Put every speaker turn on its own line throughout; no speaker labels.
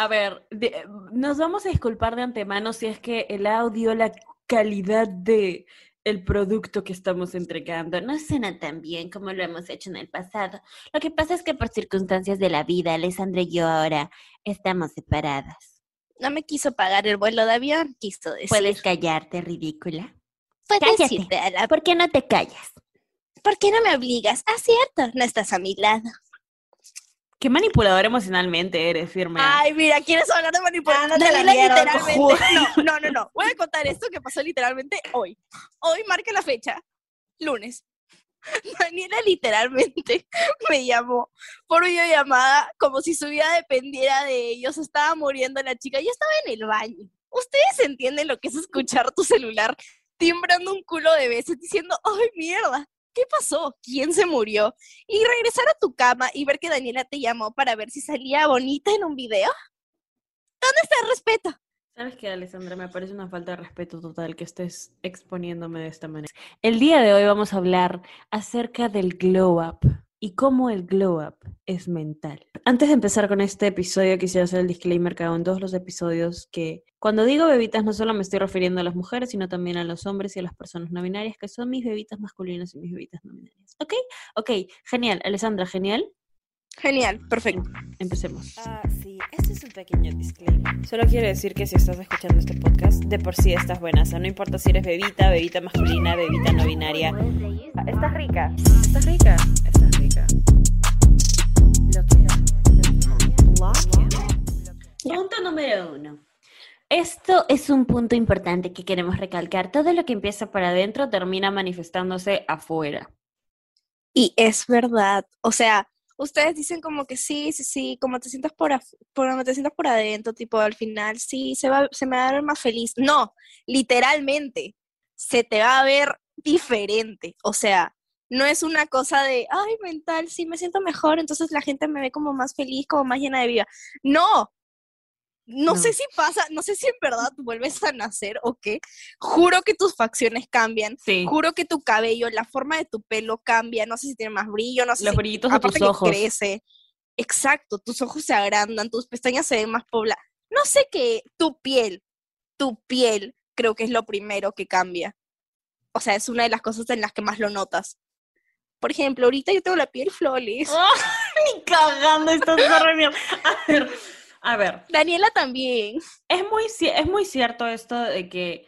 A ver, de- nos vamos a disculpar de antemano si es que el audio, la calidad de el producto que estamos entregando no suena tan bien como lo hemos hecho en el pasado. Lo que pasa es que por circunstancias de la vida, Alessandra y yo ahora estamos separadas.
No me quiso pagar el vuelo de avión, quiso decir.
¿Puedes callarte, ridícula?
Puedes
cállate.
la-
¿Por qué no te callas?
¿Por qué no me obligas? Ah, cierto, no estás a mi lado.
Qué manipulador emocionalmente eres, firme.
Ay, mira, ¿quieres hablar de manipulación?
Ándate a la
Daniela
mierda,
literalmente. No, no, no, no. Voy a contar esto que pasó literalmente hoy. Hoy marca la fecha, lunes. Daniela literalmente me llamó por videollamada como si su vida dependiera de ellos. Estaba muriendo la chica. Yo estaba en el baño. Ustedes entienden lo que es escuchar tu celular timbrando un culo de veces diciendo, ay, mierda. ¿Qué pasó? ¿Quién se murió? Y regresar a tu cama y ver que Daniela te llamó para ver si salía bonita en un video. ¿Dónde está el respeto?
¿Sabes qué, Alessandra? Me parece una falta de respeto total que estés exponiéndome de esta manera. El día de hoy vamos a hablar acerca del glow up y cómo el glow up es mental. Antes de empezar con este episodio, quisiera hacer el disclaimer que hago en todos los episodios que cuando digo bebitas no solo me estoy refiriendo a las mujeres, sino también a los hombres y a las personas no binarias, que son mis bebitas masculinas y mis bebitas no binarias. ¿Ok? Ok, genial. Alessandra, genial.
Genial, perfecto.
Empecemos.
Ah, sí, este es un pequeño disclaimer. Solo quiero decir que si estás escuchando este podcast, de por sí estás buena. O sea, no importa si eres bebita, bebita masculina, bebita no binaria. Ah, Estás rica. Estás rica. Estás rica. Lo que
Punto número uno. Esto es un punto importante que queremos recalcar. Todo lo que empieza por adentro termina manifestándose afuera.
Y es verdad. O sea, ustedes dicen como que sí, sí, sí, como te sientas por como te sientas por adentro, tipo al final, sí, se va, se me va a ver más feliz. No, literalmente, se te va a ver diferente. O sea, no es una cosa de, ay, mental, sí, me siento mejor, entonces la gente me ve como más feliz, como más llena de vida. No. No,
No.
sé si pasa, no sé si en verdad vuelves a nacer o qué. Juro que tus facciones cambian.
Sí.
Juro que tu cabello, la forma de tu pelo cambia, no sé si tiene más brillo, no sé
Los
si
brillitos de
aparte
tus
que
ojos.
crece. Exacto, tus ojos se agrandan, tus pestañas se ven más pobladas. No sé qué, tu piel, tu piel creo que es lo primero que cambia. O sea, es una de las cosas en las que más lo notas. Por ejemplo, ahorita yo tengo la piel flawless.
Ni cagando estás. A ver, a ver,
Daniela también.
es muy, es muy cierto esto de que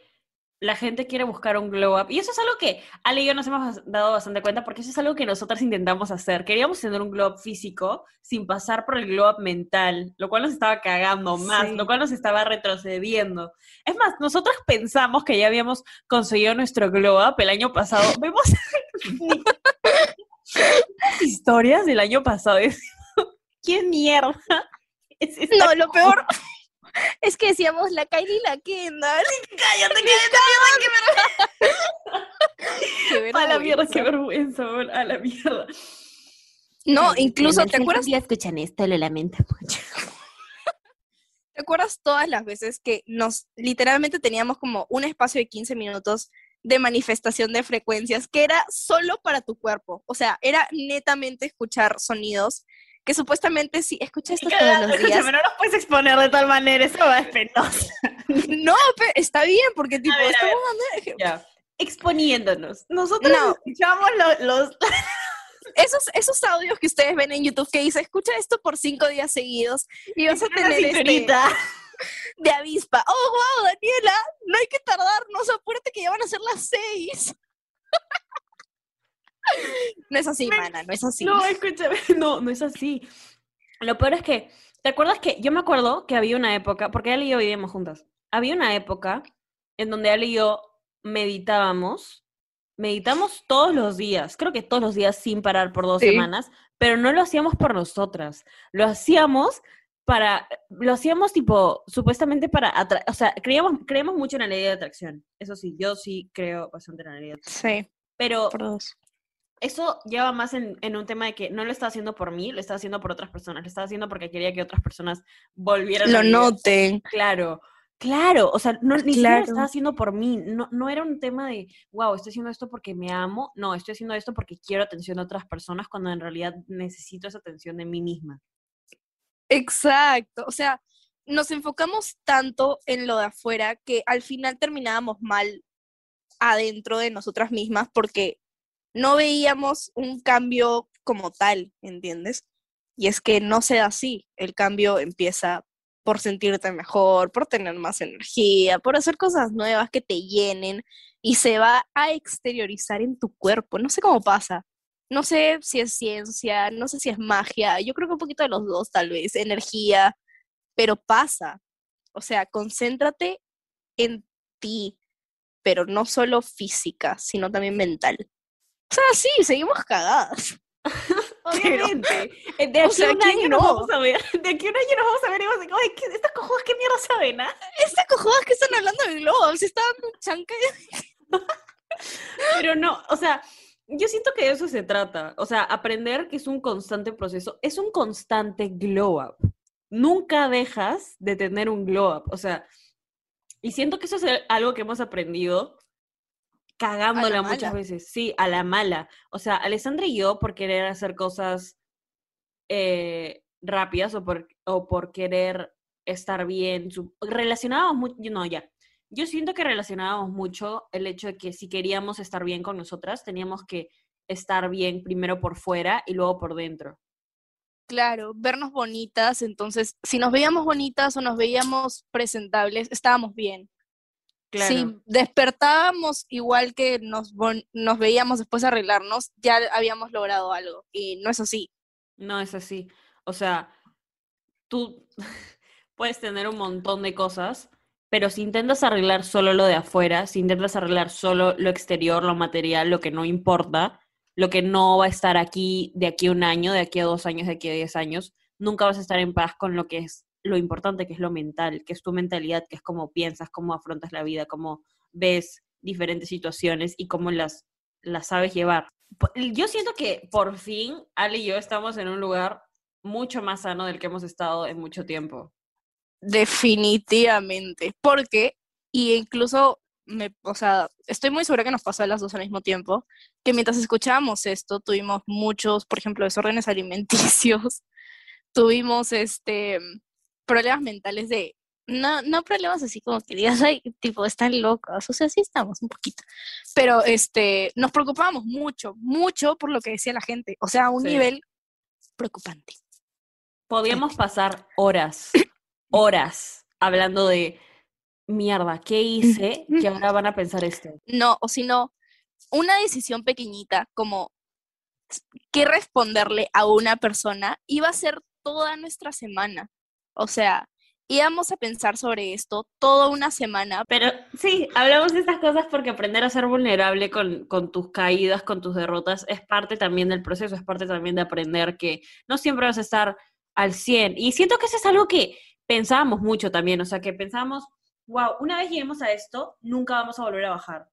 la gente quiere buscar un glow up. Y eso es algo que Ale y yo nos hemos dado bastante cuenta porque eso es algo que nosotras intentamos hacer. Queríamos tener un glow up físico sin pasar por el glow up mental, lo cual nos estaba cagando más,
Sí.
lo cual nos estaba retrocediendo. Es más, nosotras pensamos que ya habíamos conseguido nuestro glow up el año pasado. Vemos historias del año pasado ¿qué mierda? Es
No, lo peor es que decíamos la Kylie y la Kendall.
Cállate,
Qué
A la mierda,
vergüenza.
qué vergüenza, a la mierda.
No, incluso, ¿te acuerdas
Si escuchan esto, lo lamento mucho.
¿Te acuerdas todas las veces que nos literalmente teníamos como un espacio de 15 minutos de manifestación de frecuencias que era solo para tu cuerpo? O sea, era netamente escuchar sonidos que supuestamente si escuchas esto todos los días.
Escúchame, no nos puedes exponer de tal manera, eso va a penoso.
No, pe- está bien, porque tipo,
ver,
estamos dando.
Exponiéndonos. Nosotros
No.
escuchamos lo- los...
esos, esos audios que ustedes ven en YouTube que dice, escucha esto por cinco días seguidos y vas a tener este, de avispa. Oh, wow, Daniela, no hay que tardarnos, apúrate que ya van a ser las seis. no es así, mana, no es así.
No, escúchame, no, no es así. Lo peor es que, ¿te acuerdas que yo me acuerdo que había una época, porque Ale y yo vivíamos juntas, había una época en donde Ale y yo meditábamos, meditamos todos los días, creo que todos los días sin parar por dos
Sí.
semanas, pero no lo hacíamos por nosotras, lo hacíamos para, lo hacíamos tipo, supuestamente para, o sea, creíamos, creemos mucho en la ley de atracción, eso sí, yo sí creo bastante en la ley de atracción,
Sí,
pero. Eso lleva más en, en un tema de que no lo estaba haciendo por mí, lo estaba haciendo por otras personas, lo estaba haciendo porque quería que otras personas volvieran a
Lo noten.
Claro, claro, o sea, no, ni siquiera lo estaba haciendo por mí, no, no era un tema de, wow, estoy haciendo esto porque me amo, no, estoy haciendo esto porque quiero atención de otras personas cuando en realidad necesito esa atención de mí misma.
Exacto. O sea, nos enfocamos tanto en lo de afuera que al final terminábamos mal adentro de nosotras mismas porque no veíamos un cambio como tal, ¿entiendes? Y es que no sea así, el cambio empieza por sentirte mejor, por tener más energía, por hacer cosas nuevas que te llenen y se va a exteriorizar en tu cuerpo. No sé cómo pasa. No sé si es ciencia, no sé si es magia. Yo creo que un poquito de los dos, tal vez, energía, pero pasa. O sea, concéntrate en ti, pero no solo física, sino también mental. O sea, sí, seguimos cagadas.
Obviamente. Eh, de aquí un año nos vamos a ver. De aquí un año nos vamos a ver y vamos a decir, oye, ¿qué, estas cojudas qué mierda saben, ah?
Estas cojudas que están hablando del globo, se está dando un chanque.
Pero no, o sea, yo siento que de eso se trata. O sea, aprender que es un constante proceso, es un constante glow up. Nunca dejas de tener un glow up. O sea, y siento que eso es algo que hemos aprendido cagándola muchas veces. Sí, a la mala. O sea, Alessandra y yo, por querer hacer cosas eh, rápidas o por, o por querer estar bien, relacionábamos mucho, no, ya. Yo siento que relacionábamos mucho el hecho de que si queríamos estar bien con nosotras, teníamos que estar bien primero por fuera y luego por dentro.
Claro, vernos bonitas, entonces, si nos veíamos bonitas o nos veíamos presentables, estábamos bien. Si despertábamos igual que nos, nos veíamos después de arreglarnos, ya habíamos logrado algo. Y no es así.
No es así. O sea, tú puedes tener un montón de cosas, pero si intentas arreglar solo lo de afuera, si intentas arreglar solo lo exterior, lo material, lo que no importa, lo que no va a estar aquí de aquí a un año, de aquí a dos años, de aquí a diez años, nunca vas a estar en paz con lo que es lo importante que es lo mental, que es tu mentalidad, que es cómo piensas, cómo afrontas la vida, cómo ves diferentes situaciones y cómo las, las sabes llevar. Yo siento que por fin Ale y yo estamos en un lugar mucho más sano del que hemos estado en mucho tiempo.
Definitivamente, porque, y incluso, me, o sea, estoy muy segura que nos pasó a las dos al mismo tiempo, que mientras escuchábamos esto, tuvimos muchos, por ejemplo, desórdenes alimenticios, tuvimos este, problemas mentales de, no, no problemas así como que digas, ay, tipo, están locos, o sea, sí estamos un poquito, pero este, nos preocupábamos mucho, mucho por lo que decía la gente, o sea, a un nivel preocupante.
Podíamos pasar horas, horas hablando de, mierda, ¿qué hice que ahora van a pensar esto?
No, o si no, una decisión pequeñita como qué responderle a una persona iba a ser toda nuestra semana. O sea, íbamos a pensar sobre esto toda una semana.
Pero sí, hablamos de estas cosas porque aprender a ser vulnerable con, con, tus caídas, con tus derrotas, es parte también del proceso, es parte también de aprender que no siempre vas a estar al 100. Y siento que eso es algo que pensábamos mucho también, o sea, que pensábamos, wow, una vez lleguemos a esto, nunca vamos a volver a bajar.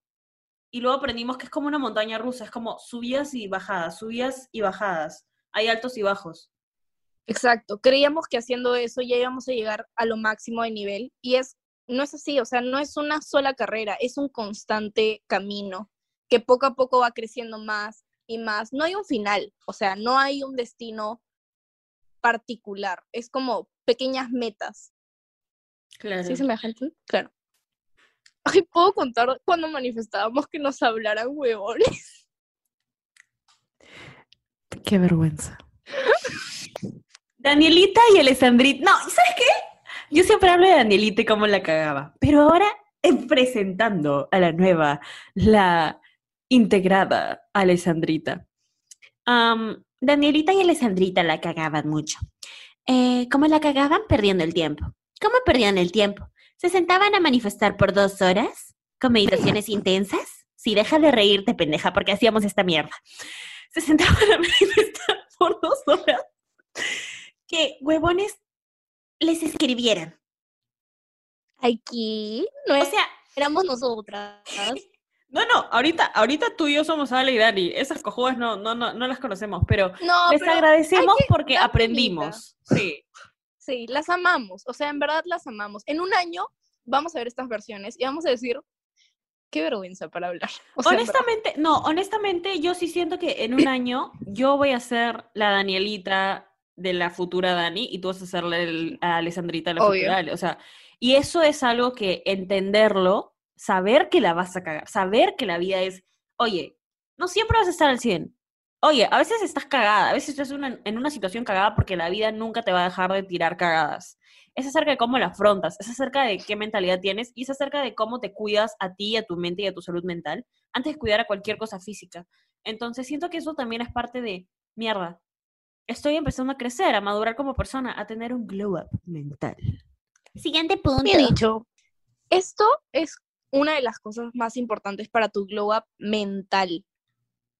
Y luego aprendimos que es como una montaña rusa, es como subidas y bajadas, subidas y bajadas. Hay altos y bajos.
Exacto, creíamos que haciendo eso ya íbamos a llegar a lo máximo de nivel y es no es así, o sea, no es una sola carrera, es un constante camino que poco a poco va creciendo más y más. No hay un final, o sea, no hay un destino particular, es como pequeñas metas. Claro. ¿Sí se me gente? Claro. Ay, ¿puedo contar cuando manifestábamos que nos hablaran huevones?
Qué vergüenza. Danielita y Alessandrita. No, ¿sabes qué? Yo siempre hablo de Danielita y cómo la cagaba. Pero ahora presentando a la nueva, la integrada Alessandrita. Danielita y Alessandrita la cagaban mucho. Eh, ¿Cómo la cagaban? Perdiendo el tiempo. ¿Cómo perdían el tiempo? ¿Se sentaban a manifestar por dos horas? ¿Con meditaciones intensas? Sí, deja de reírte, pendeja, porque hacíamos esta mierda. Se sentaban a manifestar por dos horas que huevones les escribieran.
Aquí no o sea, éramos nosotras.
No, no, ahorita, ahorita tú y yo somos Ale y Dani. Esas cojudas no, no, no, no las conocemos, pero les agradecemos porque aprendimos. Sí.
Sí, las amamos. O sea, en verdad las amamos. En un año vamos a ver estas versiones y vamos a decir, qué vergüenza para hablar.
honestamente, no, honestamente, yo sí siento que en un año yo voy a ser la Danielita de la futura Dani y tú vas a hacerle el- a Alessandrita la
Obvio.
futura Ale. O sea, y eso es algo que entenderlo, saber que la vas a cagar, saber que la vida es, oye, no siempre vas a estar al 100. Oye, a veces estás cagada, a veces estás una- en una situación cagada porque la vida nunca te va a dejar de tirar cagadas. Es acerca de cómo la afrontas, es acerca de qué mentalidad tienes y es acerca de cómo te cuidas a ti, a tu mente y a tu salud mental antes de cuidar a cualquier cosa física. Entonces siento que eso también es parte de, mierda, estoy empezando a crecer, a madurar como persona, a tener un glow up mental. Siguiente punto.
Bien dicho. Esto es una de las cosas más importantes para tu glow up mental.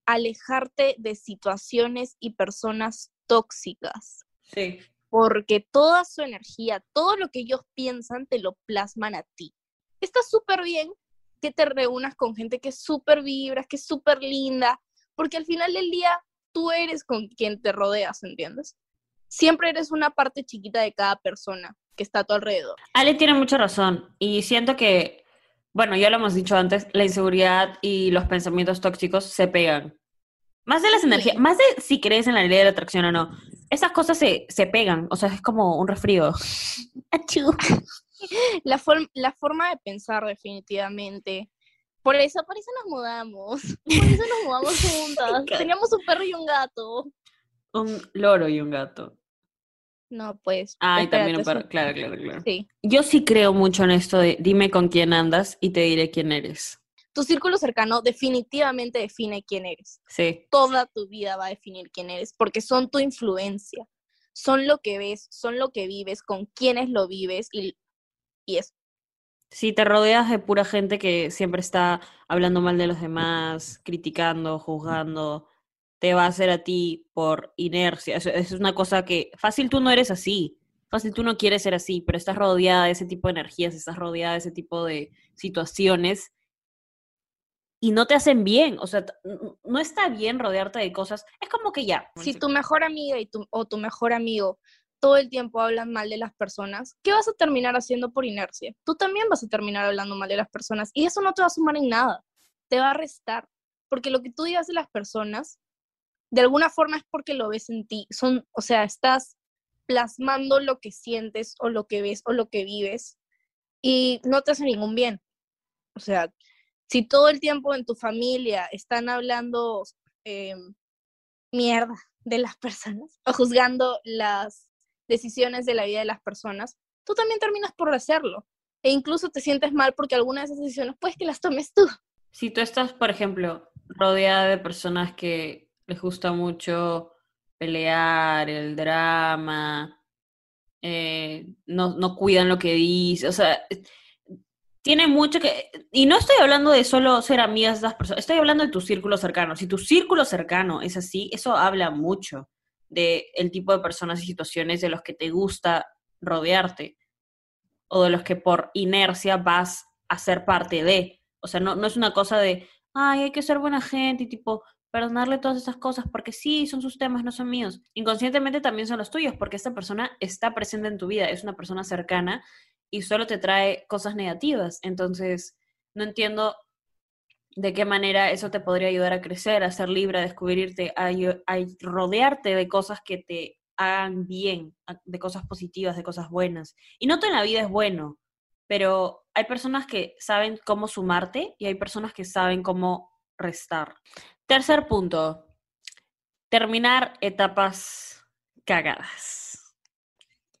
Alejarte de situaciones y personas tóxicas.
Sí.
Porque toda su energía, todo lo que ellos piensan, te lo plasman a ti. Está súper bien que te reúnas con gente que es súper vibras, que es súper linda, porque al final del día tú eres con quien te rodeas, ¿entiendes? Siempre eres una parte chiquita de cada persona que está a tu alrededor.
Ale tiene mucha razón y siento que, bueno, ya lo hemos dicho antes, la inseguridad y los pensamientos tóxicos se pegan. Más de las
Sí.
energías, más de si crees en la ley de la atracción o no, esas cosas se, se pegan, o sea, es como un resfrío.
La, la forma de pensar definitivamente. Por eso, por eso nos mudamos. Por eso nos mudamos juntas. Teníamos un perro y un gato.
Un loro y un gato.
No, pues.
Ah, y también un perro, claro, claro, claro.
Sí.
Yo sí creo mucho en esto de dime con quién andas y te diré quién eres.
Tu círculo cercano definitivamente define quién eres.
Sí.
Toda tu vida va a definir quién eres, porque son tu influencia. Son lo que ves, son lo que vives, con quienes lo vives y, y eso.
Si te rodeas de pura gente que siempre está hablando mal de los demás, criticando, juzgando, te va a hacer a ti por inercia. Es una cosa que fácil tú no eres así. Fácil tú no quieres ser así, pero estás rodeada de ese tipo de energías, estás rodeada de ese tipo de situaciones y no te hacen bien. O sea, no está bien rodearte de cosas. Es como que ya.
Si tu mejor amiga y tu, o tu mejor amigo todo el tiempo hablan mal de las personas, ¿qué vas a terminar haciendo por inercia? Tú también vas a terminar hablando mal de las personas y eso no te va a sumar en nada, te va a restar, porque lo que tú digas de las personas, de alguna forma es porque lo ves en ti, son, o sea, estás plasmando lo que sientes o lo que ves o lo que vives y no te hace ningún bien. O sea, si todo el tiempo en tu familia están hablando eh, mierda de las personas o juzgando las decisiones de la vida de las personas, tú también terminas por hacerlo. E incluso te sientes mal porque algunas de esas decisiones puedes que las tomes tú.
Si tú estás, por ejemplo, rodeada de personas que les gusta mucho pelear, el drama, eh, no, no cuidan lo que dice, o sea, tiene mucho que... Y no estoy hablando de solo ser amigas de esas personas, estoy hablando de tu círculo cercano. Si tu círculo cercano es así, eso habla mucho de el tipo de personas y situaciones de los que te gusta rodearte o de los que por inercia vas a ser parte de. O sea, no, no es una cosa de, ay, hay que ser buena gente y tipo, perdonarle todas esas cosas porque sí, son sus temas, no son míos. Inconscientemente también son los tuyos porque esta persona está presente en tu vida, es una persona cercana y solo te trae cosas negativas. Entonces, no entiendo de qué manera eso te podría ayudar a crecer, a ser libre, a descubrirte, a, rodearte de cosas que te hagan bien, de cosas positivas, de cosas buenas. Y no todo en la vida es bueno, pero hay personas que saben cómo sumarte y hay personas que saben cómo restar. Tercer punto, terminar etapas cagadas.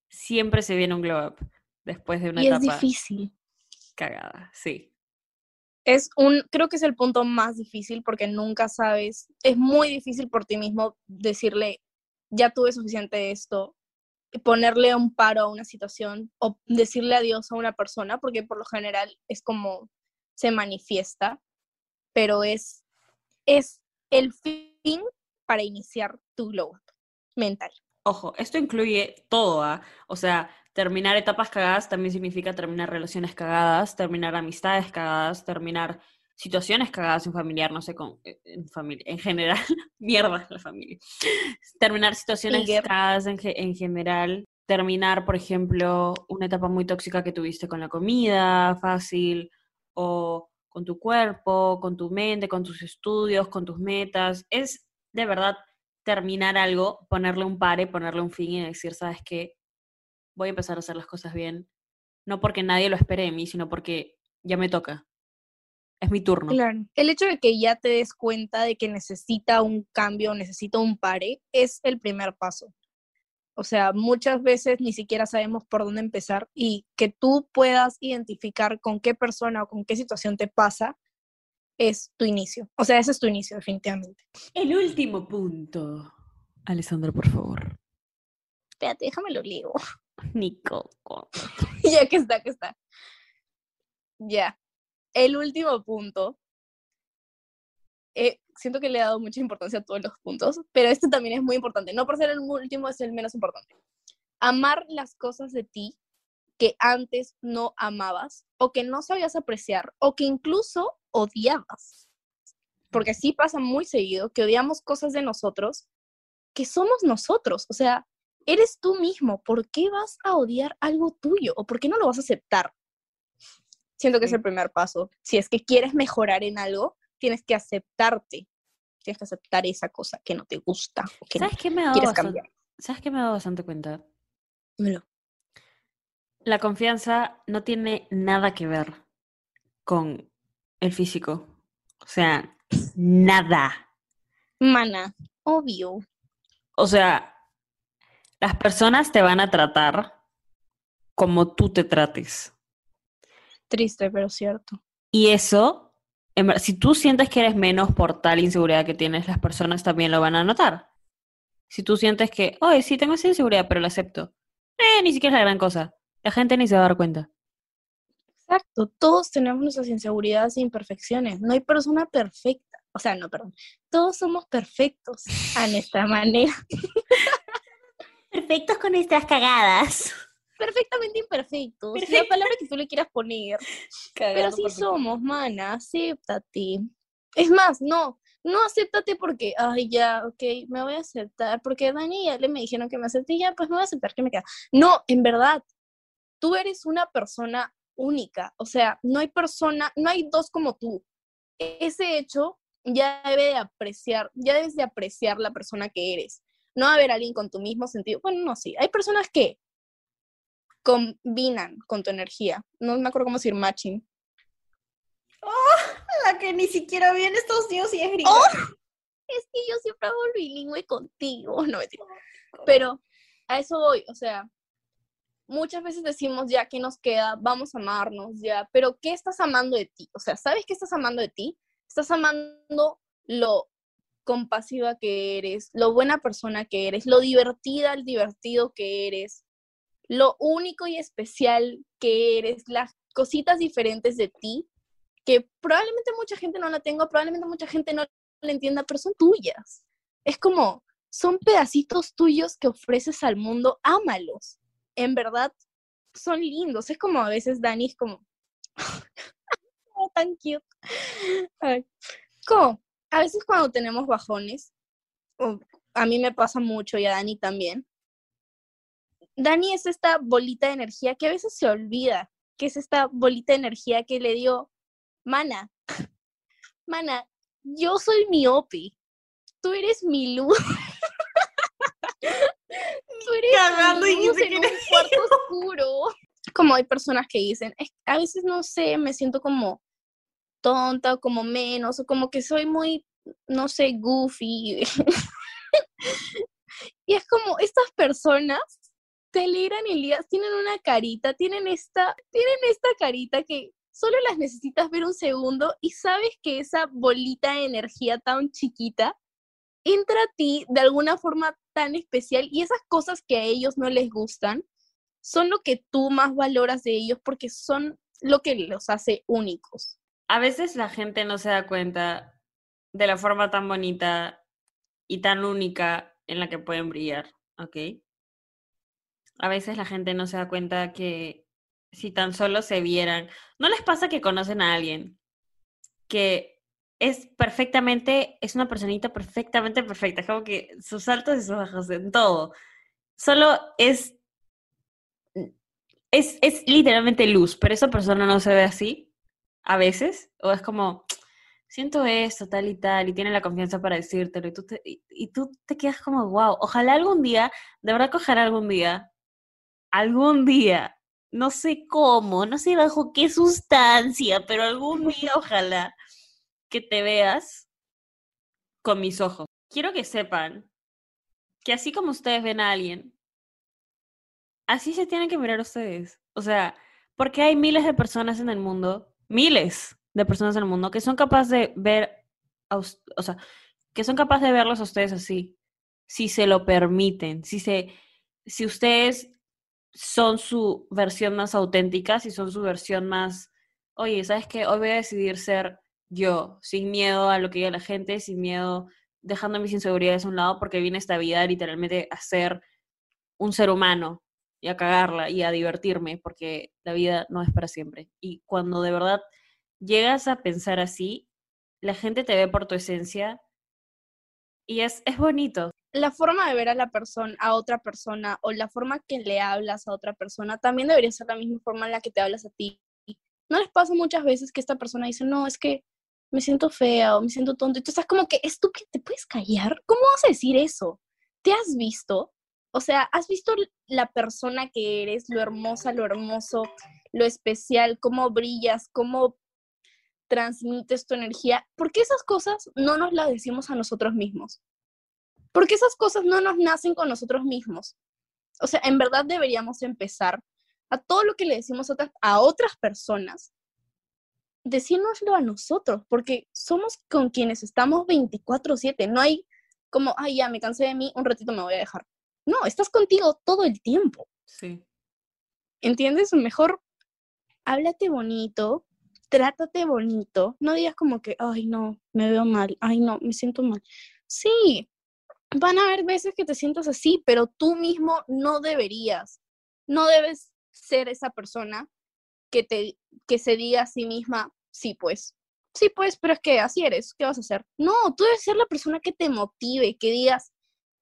Siempre se viene un glow up después de una
y es
etapa
difícil.
cagada, sí.
Es un, creo que es el punto más difícil porque nunca sabes, es muy difícil por ti mismo decirle, ya tuve suficiente de esto, ponerle un paro a una situación o decirle adiós a una persona, porque por lo general es como se manifiesta, pero es, es el fin para iniciar tu glow up mental.
Ojo, esto incluye todo, ¿ah? O sea, terminar etapas cagadas también significa terminar relaciones cagadas, terminar amistades cagadas, terminar situaciones cagadas en familiar, no sé, con, eh, en familia, en general, mierda la familia. Terminar situaciones cagadas en, en general, terminar, por ejemplo, una etapa muy tóxica que tuviste con la comida, fácil, o con tu cuerpo, con tu mente, con tus estudios, con tus metas. Es de verdad terminar algo, ponerle un pare, ponerle un fin y decir, ¿sabes qué? Voy a empezar a hacer las cosas bien. No porque nadie lo espere de mí, sino porque ya me toca. Es mi turno.
Claro. El hecho de que ya te des cuenta de que necesita un cambio, necesita un pare, es el primer paso. O sea, muchas veces ni siquiera sabemos por dónde empezar y que tú puedas identificar con qué persona o con qué situación te pasa es tu inicio. O sea, ese es tu inicio, definitivamente.
El último punto. Alessandra, por favor.
Espérate, déjame lo leo.
Nico.
ya que está, que está. Ya. El último punto. eh, siento que le he dado mucha importancia a todos los puntos, pero este también es muy importante. No por ser el último, es el menos importante. Amar las cosas de ti que antes no amabas o que no sabías apreciar o que incluso odiabas. Porque sí pasa muy seguido que odiamos cosas de nosotros que somos nosotros. O sea, eres tú mismo. ¿Por qué vas a odiar algo tuyo? ¿O por qué no lo vas a aceptar? Siento que es el primer paso. Si es que quieres mejorar en algo, tienes que aceptarte. Tienes que aceptar esa cosa que no te gusta o que no
¿Sabes qué me ha dado
quieres
bastante,
cambiar.
¿Sabes qué me ha dado bastante cuenta?
Dímelo.
La confianza no tiene nada que ver con el físico. O sea, nada.
Mana, obvio.
O sea, las personas te van a tratar como tú te trates.
Triste, pero cierto.
Y eso, en si tú sientes que eres menos por tal inseguridad que tienes, las personas también lo van a notar. Si tú sientes que, oye, sí tengo esa inseguridad, pero la acepto. Eh, ni siquiera es la gran cosa. La gente ni se va a dar cuenta.
Exacto. Todos tenemos nuestras inseguridades e imperfecciones. No hay persona perfecta. O sea, no, perdón. Todos somos perfectos a nuestra manera.
Perfectos con nuestras cagadas.
Perfectamente imperfectos. La
Perfecto.
palabra que tú le quieras poner. Pero así somos, mana, acéptate. Es más, no, no acéptate porque, ay, ya, ok, me voy a aceptar, porque Dani y Ale me dijeron que me acepté, y ya, pues me voy a aceptar que me queda. No, en verdad, tú eres una persona única, o sea, no hay persona, no hay dos como tú. Ese hecho ya debe de apreciar, ya debes de apreciar la persona que eres. No va a haber alguien con tu mismo sentido. Bueno, no, sí, hay personas que combinan con tu energía. No me acuerdo cómo decir matching.
La que ni siquiera viene Estados Unidos y es gringa.
¡Oh! es que yo siempre hago bilingüe contigo, no mentira. Pero a eso voy, o sea, muchas veces decimos ya que nos queda, vamos a amarnos ya, pero ¿qué estás amando de ti? O sea, ¿sabes qué estás amando de ti? Estás amando lo compasiva que eres, lo buena persona que eres, lo divertida, el divertido que eres, lo único y especial que eres, las cositas diferentes de ti que probablemente mucha gente no la tenga, probablemente mucha gente no la entienda, pero son tuyas. Es como, son pedacitos tuyos que ofreces al mundo, ámalos. En verdad, son lindos. Es como a veces Dani es como, tan cute. Ay. A veces cuando tenemos bajones, o a mí me pasa mucho y a Dani también, Dani es esta bolita de energía que a veces se olvida, que es esta bolita de energía que le dio, mana, mana, yo soy miope, tú eres mi luz. tú eres
Cagando
mi
y
luz en un cuarto oscuro. Como hay personas que dicen, "Es- a veces no sé, me siento como tonta o como menos, o como que soy muy, no sé, goofy. y es como, estas personas te alegran el día, tienen una carita, tienen esta, tienen esta carita que solo las necesitas ver un segundo y sabes que esa bolita de energía tan chiquita entra a ti de alguna forma tan especial y esas cosas que a ellos no les gustan son lo que tú más valoras de ellos porque son lo que los hace únicos.
A veces la gente no se da cuenta de la forma tan bonita y tan única en la que pueden brillar, ¿ok? A veces la gente no se da cuenta que si tan solo se vieran, ¿no les pasa que conocen a alguien que es perfectamente, es una personita perfectamente perfecta, como que sus altos y sus bajos en todo. Solo es, es, es literalmente luz, pero esa persona no se ve así a veces, o es como, siento esto, tal y tal, y tiene la confianza para decírtelo, y tú te, y, y tú te quedas como, wow, ojalá algún día, de verdad que ojalá algún día, algún día, no sé cómo, no sé bajo qué sustancia, pero algún día ojalá que te veas con mis ojos. Quiero que sepan que así como ustedes ven a alguien, así se tienen que mirar ustedes. O sea, porque hay miles de personas en el mundo, miles de personas en el mundo que son capaces de ver, a o sea, que son capaces de verlos a ustedes así, si se lo permiten, si se, si ustedes son su versión más auténtica, si son su versión más, oye, ¿sabes qué? Hoy voy a decidir ser yo, sin miedo a lo que diga la gente, sin miedo, dejando mis inseguridades a un lado, porque vine esta vida literalmente a ser un ser humano y a cagarla y a divertirme, porque la vida no es para siempre. Y cuando de verdad llegas a pensar así, la gente te ve por tu esencia y es, es bonito.
La forma de ver a la persona, a otra persona, o la forma que le hablas a otra persona, también debería ser la misma forma en la que te hablas a ti. ¿No les pasa muchas veces que esta persona dice, no, es que me siento fea o me siento tonto? Y tú estás como que, estúpido, ¿te puedes callar? ¿Cómo vas a decir eso? ¿Te has visto? O sea, ¿has visto la persona que eres, lo hermosa, lo hermoso, lo especial, cómo brillas, cómo transmites tu energía? ¿Por qué esas cosas no nos las decimos a nosotros mismos? Porque esas cosas no nos nacen con nosotros mismos. O sea, en verdad deberíamos empezar a todo lo que le decimos a otras, a otras personas, decírnoslo a nosotros, porque somos con quienes estamos 24/7. No hay como, ay, ya me cansé de mí, un ratito me voy a dejar. No, estás contigo todo el tiempo.
Sí.
¿Entiendes? Mejor háblate bonito, trátate bonito, no digas como que, ay, no, me veo mal, ay, no, me siento mal. Sí, van a haber veces que te sientas así, pero tú mismo no deberías, no debes ser esa persona que, te, que se diga a sí misma, sí, pues, sí, pues, pero es que así eres, ¿qué vas a hacer? No, tú debes ser la persona que te motive, que digas,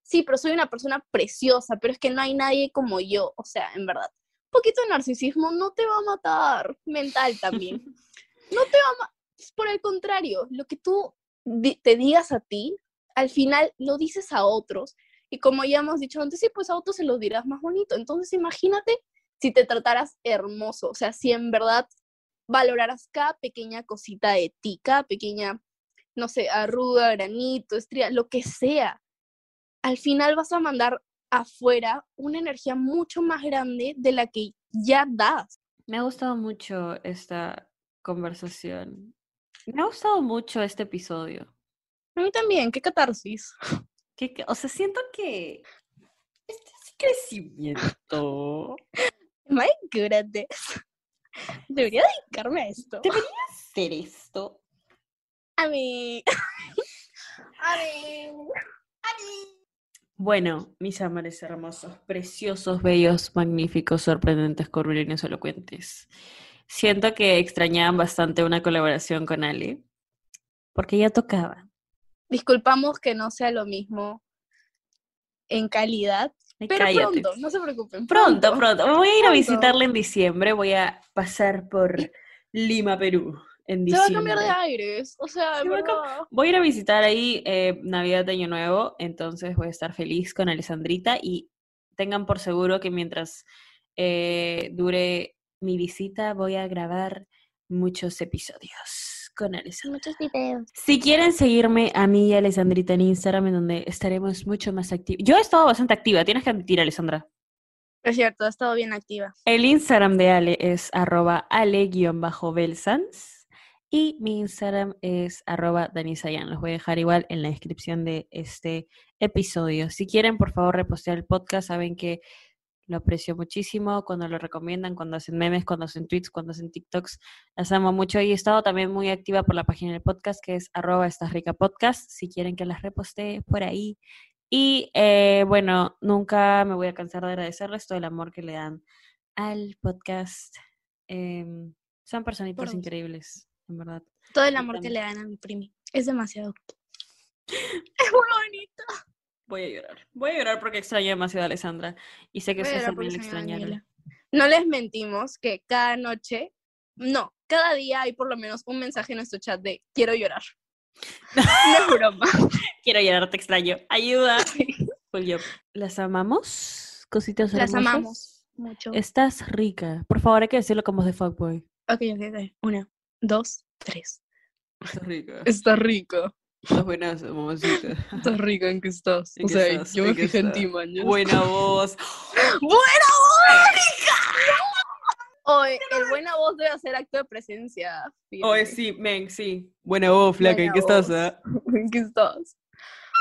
sí, pero soy una persona preciosa, pero es que no hay nadie como yo, o sea, en verdad. Un poquito de narcisismo no te va a matar, mental también. No te va a matar, por el contrario, lo que tú te digas a ti, al final lo dices a otros. Y como ya hemos dicho antes, sí, pues a otros se los dirás más bonito. Entonces imagínate si te trataras hermoso, o sea, si en verdad valoraras cada pequeña cosita de ti, cada pequeña, no sé, arruga, granito, estría, lo que sea. Al final vas a mandar afuera una energía mucho más grande de la que ya das.
Me ha gustado mucho esta conversación. Me ha gustado mucho este episodio.
A mí también, qué catarsis.
O sea, siento que este es crecimiento.
My goodness. Debería dedicarme a esto.
Debería hacer esto.
A mí. A mí.
Bueno, mis amores hermosos, preciosos, bellos, magníficos, sorprendentes, curvilíneos, elocuentes. Siento que extrañaban bastante una colaboración con Ale, porque ya tocaba.
Disculpamos que no sea lo mismo en calidad,
Ay,
pero
cállate.
pronto, no se preocupen.
Pronto, pronto. Voy a ir a
Pronto.
visitarla en diciembre. Voy a pasar por Lima, Perú, en
Se va a cambiar de aires. O sea,
Se a. Voy a ir a visitar ahí eh, Navidad de Año Nuevo, entonces voy a estar feliz con Alessandrita y tengan por seguro que mientras eh, dure mi visita voy a grabar muchos episodios con Alessandra.
Muchos videos.
Si quieren seguirme a mí y a Alessandrita en Instagram, en donde estaremos mucho más activos. Yo he estado bastante activa, tienes que admitir, Alessandra.
Es cierto, ha estado bien activa.
El Instagram de Ale es arroba ale-belsans y mi Instagram es arroba danisayan. Los voy a dejar igual en la descripción de este episodio. Si quieren, por favor, repostear el podcast. Saben que lo aprecio muchísimo cuando lo recomiendan, cuando hacen memes, cuando hacen tweets, cuando hacen TikToks. Las amo mucho y he estado también muy activa por la página del podcast que es arroba estás rica podcast. Si quieren que las repostee por ahí. Y eh, bueno, nunca me voy a cansar de agradecerles todo el amor que le dan al podcast. Em, son personitas increíbles, en verdad.
Todo el amor que le dan a mi primi. Es demasiado. Es muy bonito.
Voy a llorar. Voy a llorar porque extraño demasiado a Alessandra. Y sé que ustedes también extrañaron.
No les mentimos que cada noche No, cada día hay por lo menos un mensaje en nuestro chat de quiero llorar. No es broma.
Quiero llorar, te extraño. Ayuda. Julio, ¿las amamos? Cositas
Las
hermosas.
amamos mucho.
Estás rica. Por favor, hay que decirlo como de fuckboy.
Ok, ok, ok. Una, dos, tres.
Estás rica.
Está rico.
Estás buenas, mamacita.
Estás rica en que estás.
¿En qué estás? ¿En qué estás?
man.
Buena voz.
¡Buena voz! Hoy, el buena voz debe hacer acto de presencia.
Oye, sí, men, sí. Buena voz, flaca. ¿En qué estás? ah?
¿En qué estás?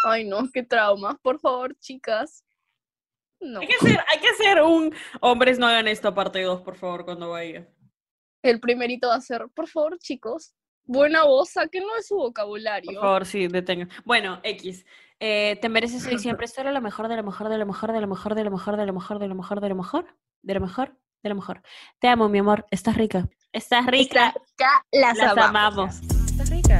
Ay, no, qué trauma. Por favor, chicas. No.
Hay que hacer, hay que hacer un hombres no hagan esto parte 2, por favor, cuando vaya.
El primerito va a ser, por favor, chicos. Buena voz, sáquenlo de su vocabulario.
Por favor, sí, detengan. Bueno, X. eh, te mereces hoy siempre solo lo mejor de lo mejor de lo mejor de lo mejor de lo mejor de lo mejor de lo mejor de lo mejor de lo mejor de lo mejor. Te amo, mi amor. Estás rica. Estás rica.
Está rica, las,
Las
amamos.
amamos.
¿Estás rica?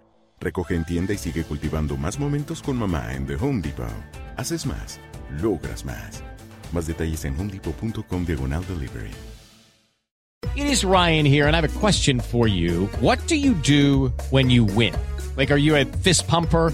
Recoge en tienda y sigue cultivando más momentos con mamá en The Home Depot. Haces más, logras más. Más detalles en homedepot.com diagonal delivery.
It is Ryan here, and I have a question for you. What do you do when you win? Like, are you a fist pumper?